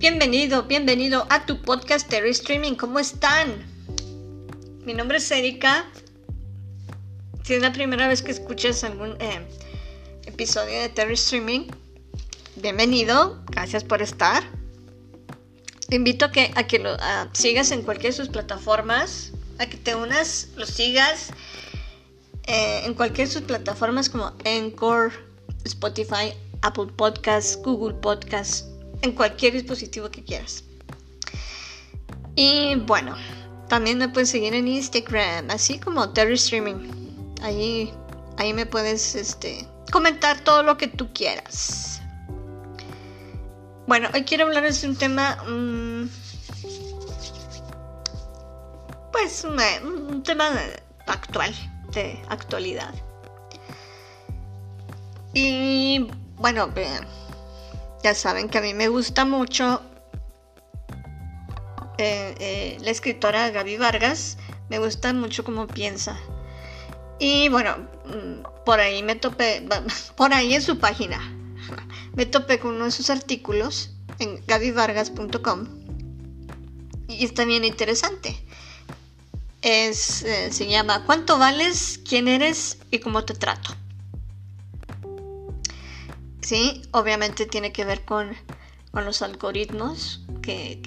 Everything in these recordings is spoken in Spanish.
Bienvenido, bienvenido a tu podcast Terry Streaming. ¿Cómo están? Mi nombre es Erika. Si es la primera vez que escuchas algún eh, episodio de Terry Streaming, bienvenido. Gracias por estar. Te invito a que, a que lo sigas en cualquiera de sus plataformas, a que te unas, lo sigas eh, en cualquiera de sus plataformas como Anchor, Spotify, Apple Podcasts, Google Podcasts en cualquier dispositivo que quieras. Y bueno, también me puedes seguir en Instagram, así como Terry Streaming. Ahí, ahí me puedes este, comentar todo lo que tú quieras. Bueno, hoy quiero hablarles de un tema, mm, pues un tema actual, de actualidad. Y bueno, ya saben que a mí me gusta mucho eh, eh, la escritora Gaby Vargas, me gusta mucho cómo piensa. Y bueno, mm, por ahí me topé, por ahí en su página, me topé con uno de sus artículos en gabyvargas.com y está bien interesante. Es, eh, se llama ¿Cuánto vales? ¿Quién eres? y cómo te trato? Sí, obviamente tiene que ver con, los algoritmos que,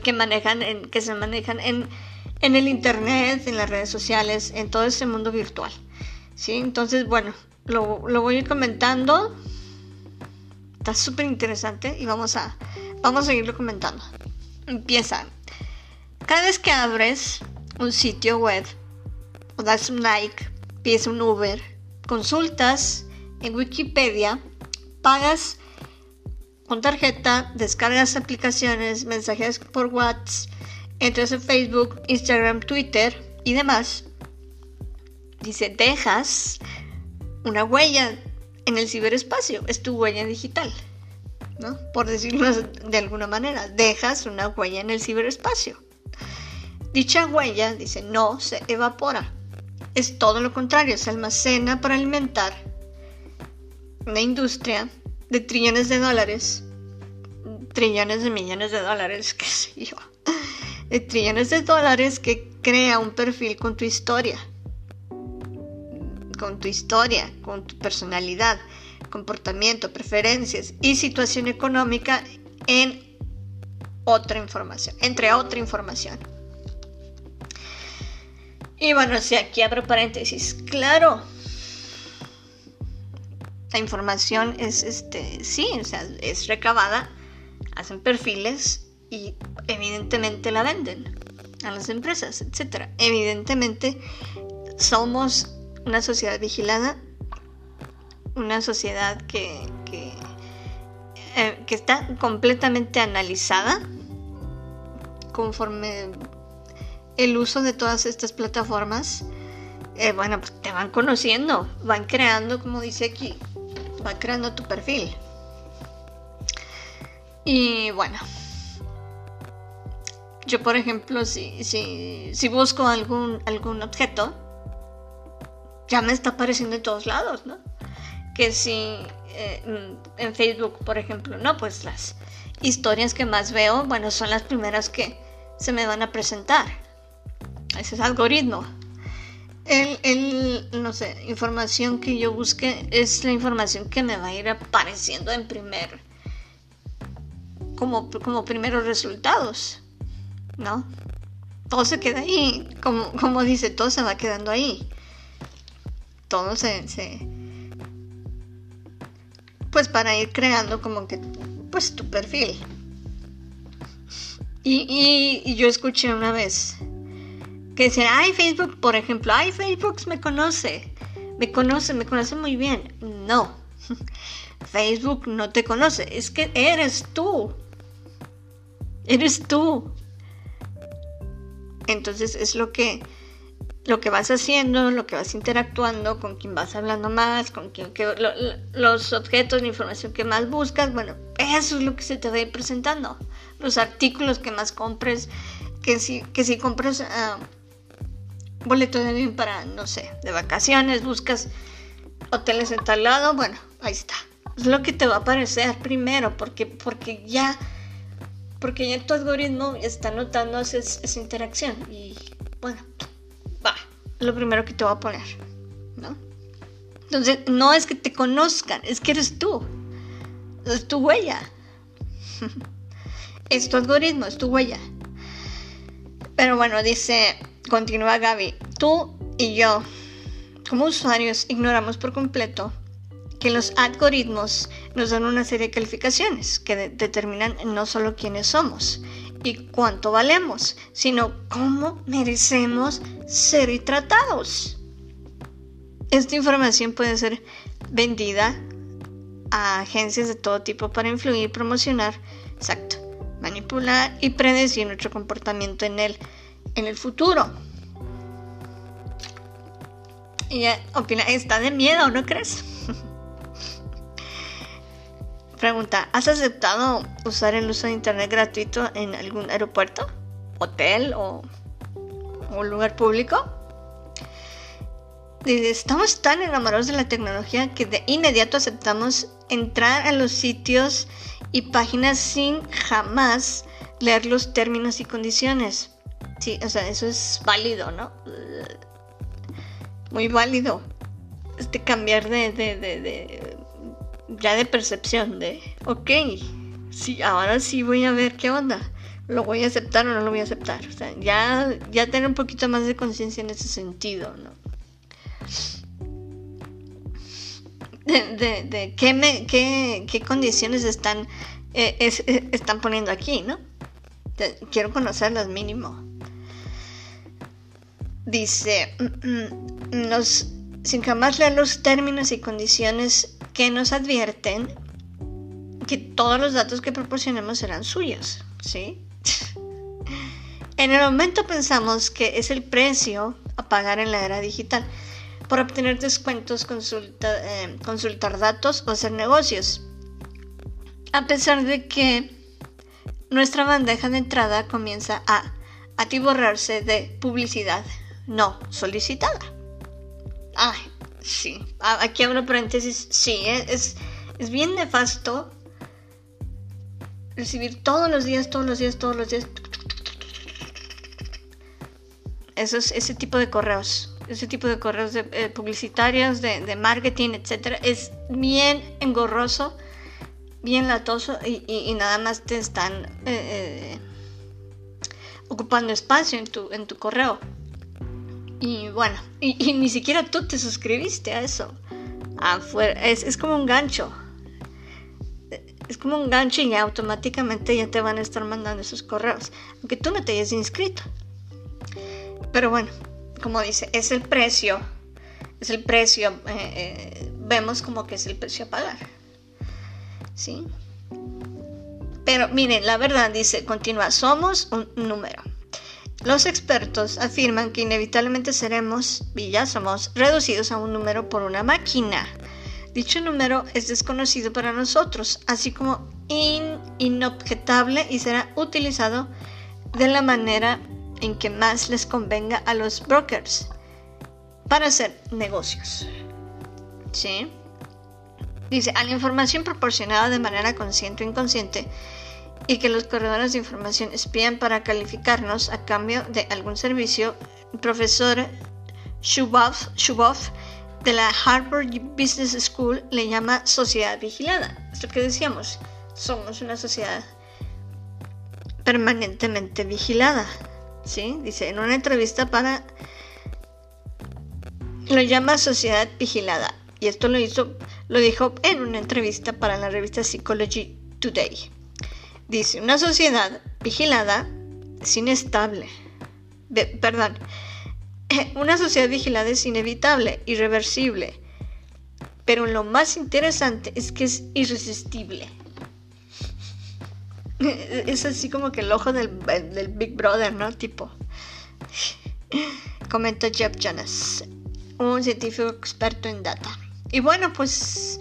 que, manejan, en, que se manejan en, el internet, en las redes sociales, en todo ese mundo virtual. ¿sí? Entonces, bueno, lo, voy a ir comentando. Está súper interesante y vamos a, vamos a seguirlo comentando. Empieza. Cada vez que abres un sitio web o das un like, pides un Uber, consultas en Wikipedia, pagas con tarjeta, descargas aplicaciones, mensajes por WhatsApp, entras en Facebook, Instagram, Twitter y demás. Dice, dejas una huella en el ciberespacio, es tu huella digital, ¿no? Por decirlo de alguna manera, dejas una huella en el ciberespacio. Dicha huella, dice, no se evapora. Es todo lo contrario, se almacena para alimentar una industria de trillones de dólares, trillones de millones de dólares, qué sé yo, de trillones de dólares que crea un perfil con tu historia, con tu historia, con tu personalidad, comportamiento, preferencias y situación económica en otra información, entre otra información. Y bueno, si aquí abro paréntesis, claro, la información es, este, sí, o sea, es recabada, hacen perfiles y evidentemente la venden a las empresas, etc. Evidentemente somos una sociedad vigilada, una sociedad que, eh, que está completamente analizada conforme el uso de todas estas plataformas. Eh, bueno, pues te van conociendo, van creando, como dice aquí, va creando tu perfil. Y bueno, yo por ejemplo, si, si, busco algún, algún objeto, ya me está apareciendo en todos lados, ¿no? Que si eh, en Facebook, por ejemplo, no, pues las historias que más veo, bueno, son las primeras que se me van a presentar. Ese es algoritmo el, no sé, información que yo busque es la información que me va a ir apareciendo en primer, como, como primeros resultados, ¿no? Todo se queda ahí, como, como dice, todo se va quedando ahí. Todo se, se pues para ir creando como que, pues tu perfil. Y, y yo escuché una vez que dicen, ay, Facebook, por ejemplo, ay, Facebook me conoce, me conoce, me conoce muy bien. No, Facebook no te conoce, es que eres tú, eres tú. Entonces es lo que, lo que vas haciendo, lo que vas interactuando, con quien vas hablando más, con quien, que, los objetos de información que más buscas, bueno, eso es lo que se te va a ir presentando. Los artículos que más compres, que si, que si compras... Ah, boleto de avión para, no sé, de vacaciones, buscas hoteles en tal lado, bueno, ahí está. Es lo que te va a aparecer primero, porque, porque ya porque ya tu algoritmo está notando esa, esa interacción y bueno, va, lo primero que te voy a poner, ¿no? Entonces, no es que te conozcan, es que eres tú, es tu huella, es tu algoritmo, es tu huella. Pero bueno, dice, continúa Gaby, tú y yo, como usuarios, ignoramos por completo que los algoritmos nos dan una serie de calificaciones que determinan no solo quiénes somos y cuánto valemos, sino cómo merecemos ser tratados. Esta información puede ser vendida a agencias de todo tipo para influir, promocionar, exacto, manipular y predecir nuestro comportamiento en el, en el futuro. Y opina, está de miedo, ¿no crees? Pregunta, ¿has aceptado usar el uso de internet gratuito en algún aeropuerto, hotel o, lugar público? Dice, estamos tan enamorados de la tecnología que de inmediato aceptamos entrar a los sitios y páginas sin jamás leer los términos y condiciones. Sí, o sea, eso es válido, ¿no? Muy válido. Este cambiar de, de ya de percepción, de, ok, sí, ahora sí voy a ver qué onda, lo voy a aceptar o no lo voy a aceptar. O sea, ya, ya tener un poquito más de conciencia en ese sentido, ¿no? De, de, qué, me, qué, qué, condiciones están, eh, eh, están poniendo aquí, ¿no? quiero conocerlas mínimo. Dice, mm, mm, sin jamás leer los términos y condiciones que nos advierten que todos los datos que proporcionemos serán suyos, ¿sí? en el momento pensamos que es el precio a pagar en la era digital por obtener descuentos, eh, consultar datos o hacer negocios. A pesar de que nuestra bandeja de entrada comienza a atiborrarse de publicidad no solicitada. Ay, Sí, aquí abro paréntesis, sí, ¿eh? es, es bien nefasto recibir todos los días, todos los días, todos los días. Esos, ese tipo de correos, ese tipo de correos de, eh, publicitarios, de, marketing, etcétera, es bien engorroso, bien latoso y, nada más te están eh, ocupando espacio en tu, en tu correo. Y bueno, y, ni siquiera tú te suscribiste a eso. es, es como un gancho. Es como un gancho y automáticamente ya te van a estar mandando esos correos. Aunque tú no te hayas inscrito. Pero bueno, como dice, es el precio. Es el precio. Eh, eh, vemos como que es el precio a pagar. ¿Sí? Pero miren, la verdad dice, continúa, somos un número. Los expertos afirman que inevitablemente seremos, y ya somos, reducidos a un número por una máquina. Dicho número es desconocido para nosotros, así como inobjetable y será utilizado de la manera en que más les convenga a los brokers para hacer negocios. ¿Sí? Dice, a la información proporcionada de manera consciente o inconsciente, y que los corredores de información espían para calificarnos a cambio de algún servicio, el profesor Shubov, de la Harvard Business School le llama sociedad vigilada. Esto que decíamos, somos una sociedad permanentemente vigilada. ¿sí? Dice, en una entrevista para... Lo llama sociedad vigilada. Y esto lo hizo, lo dijo en una entrevista para la revista Psychology Today. Dice, una sociedad vigilada es inestable. perdón, una sociedad vigilada es inevitable, irreversible. Pero lo más interesante es que es irresistible. Es así como que el ojo del, del Big Brother, ¿no? Tipo. Comenta Jeff Jonas, un científico experto en data. Y bueno, pues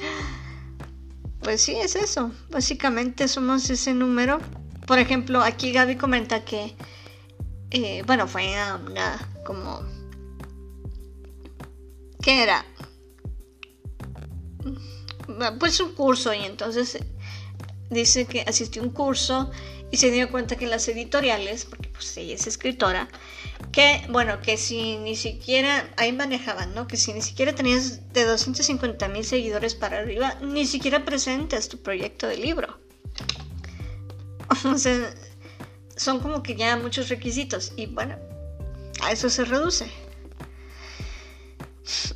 pues sí, es eso. Básicamente somos ese número. Por ejemplo, aquí Gaby comenta que, eh, bueno, fue una, como... ¿Qué era? Pues un curso y entonces dice que asistió a un curso y se dio cuenta que las editoriales, porque pues ella es escritora, que bueno, que si ni siquiera, ahí manejaban, ¿no? Que si ni siquiera tenías de 250 mil seguidores para arriba, ni siquiera presentes tu proyecto de libro. O sea, son como que ya muchos requisitos y bueno, a eso se reduce.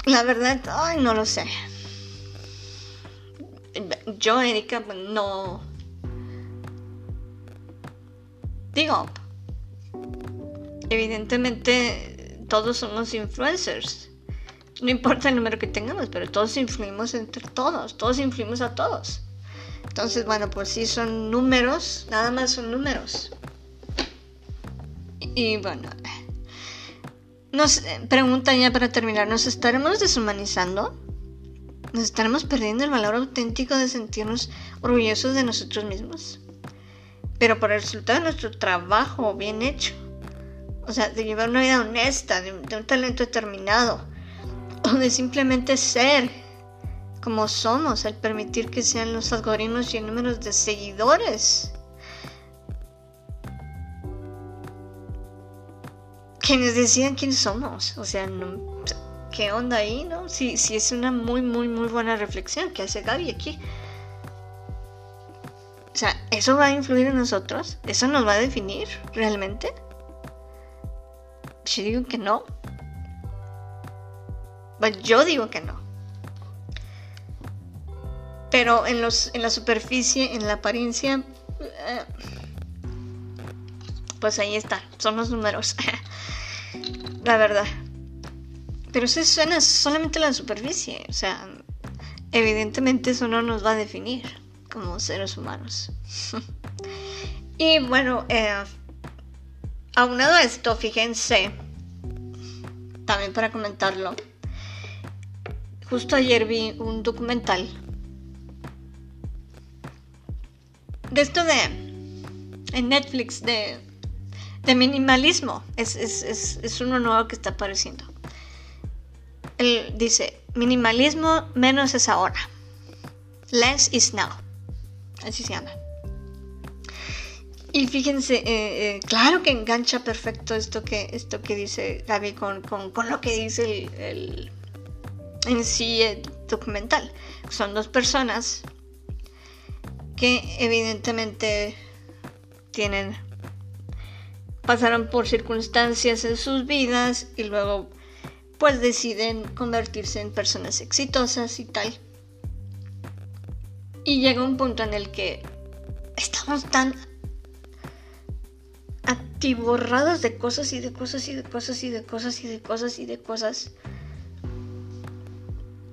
La verdad, ay, no lo sé. Yo, Erika, no... Digo, evidentemente todos somos influencers. No importa el número que tengamos, pero todos influimos entre todos, todos influimos a todos. Entonces, bueno, pues sí son números, nada más son números. Y, bueno, nos preguntan ya para terminar, ¿nos estaremos deshumanizando? ¿Nos estaremos perdiendo el valor auténtico de sentirnos orgullosos de nosotros mismos? Pero por el resultado de nuestro trabajo bien hecho. O sea, de llevar una vida honesta, de, un talento determinado, o de simplemente ser como somos al permitir que sean los algoritmos y el número de seguidores. Quienes decían quiénes somos. O sea, ¿qué onda ahí, no? Sí, sí, es una muy, muy, muy buena reflexión que hace Gaby aquí. O sea, ¿eso va a influir en nosotros? ¿Eso nos va a definir realmente? Yo digo que no. Pues yo digo que no. Pero en, los, en la superficie, en la apariencia, eh, pues ahí está, son los números. la verdad. Pero eso suena solamente la superficie, o sea, evidentemente eso no nos va a definir como seres humanos. y bueno, eh, aunado a esto, fíjense, también para comentarlo, justo ayer vi un documental de esto de en Netflix de, de minimalismo. Es, es, es, es, uno nuevo que está apareciendo. Él dice, minimalismo menos es ahora. Less is now. Así se llama. Y fíjense, eh, eh, claro que engancha perfecto esto que, esto que dice Gaby con, con, con lo que dice el, el, en sí el documental. Son dos personas que evidentemente tienen pasaron por circunstancias en sus vidas y luego pues deciden convertirse en personas exitosas y tal. Y llega un punto en el que estamos tan atiborrados de cosas y de cosas y de cosas y de cosas y de cosas y de cosas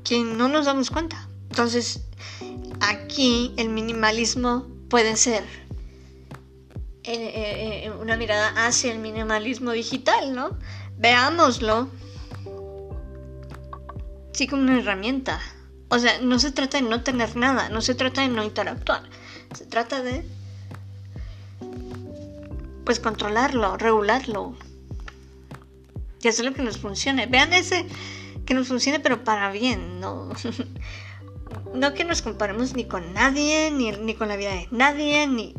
que no nos damos cuenta. Entonces, aquí el minimalismo puede ser eh, eh, eh, una mirada hacia el minimalismo digital, ¿no? Veámoslo sí como una herramienta. O sea, no se trata de no tener nada, no se trata de no interactuar, se trata de pues controlarlo, regularlo y hacer lo que nos funcione. Vean ese que nos funcione pero para bien, ¿no? no que nos comparemos ni con nadie, ni, con la vida de nadie, ni...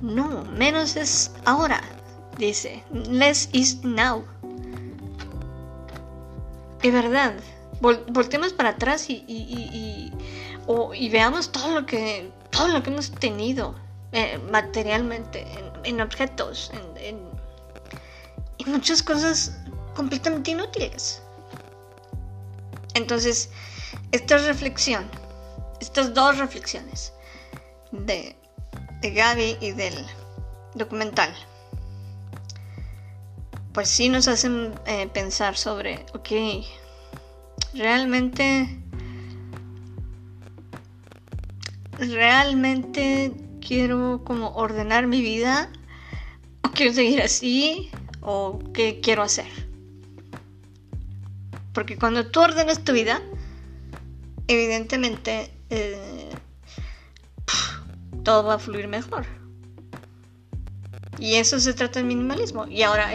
No, menos es ahora, dice. Less is now. Es verdad. volteemos para atrás y, y, y, veamos todo lo que todo lo que hemos tenido eh, materialmente, en, objetos, en, muchas cosas completamente inútiles. Entonces, esta reflexión estas dos reflexiones de, de Gaby y del documental, pues sí nos hacen eh, pensar sobre, ok, realmente, realmente quiero como ordenar mi vida, o quiero seguir así, o qué quiero hacer. Porque cuando tú ordenas tu vida, evidentemente eh, todo va a fluir mejor. Y eso se trata del minimalismo. Y ahora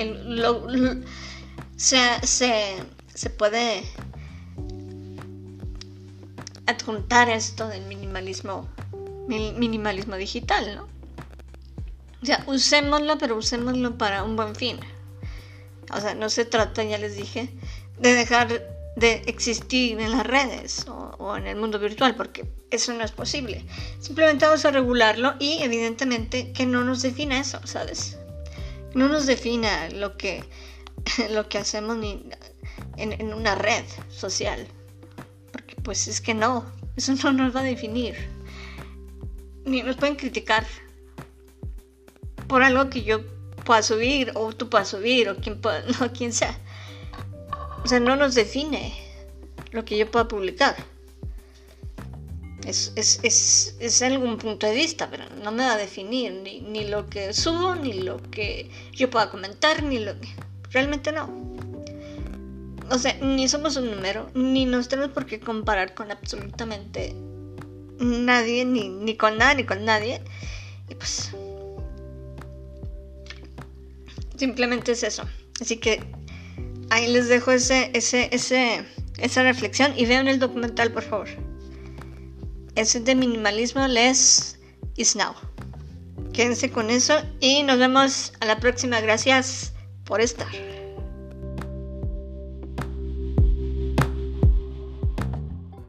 se, se, puede adjuntar esto del minimalismo minimalismo digital, ¿no? O sea, usémoslo, pero usémoslo para un buen fin. O sea, no se trata, ya les dije, de dejar de existir en las redes o, en el mundo virtual, porque eso no es posible. Simplemente vamos a regularlo y evidentemente que no nos defina eso, ¿sabes? No nos defina lo que, lo que hacemos ni en, en una red social, porque pues es que no, eso no nos va a definir. Ni nos pueden criticar por algo que yo pueda subir o tú puedas subir o quien, pueda, no, quien sea. O sea, no nos define lo que yo pueda publicar. Es, es, es, es, algún punto de vista, pero no me va a definir ni, ni, lo que subo, ni lo que yo pueda comentar, ni lo que... Realmente no. O sea, ni somos un número, ni nos tenemos por qué comparar con absolutamente nadie, ni, ni con nada, ni con nadie. Y pues Simplemente es eso. Así que ahí les dejo ese, ese, ese, esa reflexión y vean el documental, por favor. Ese de minimalismo, less is now. Quédense con eso y nos vemos a la próxima. Gracias por estar.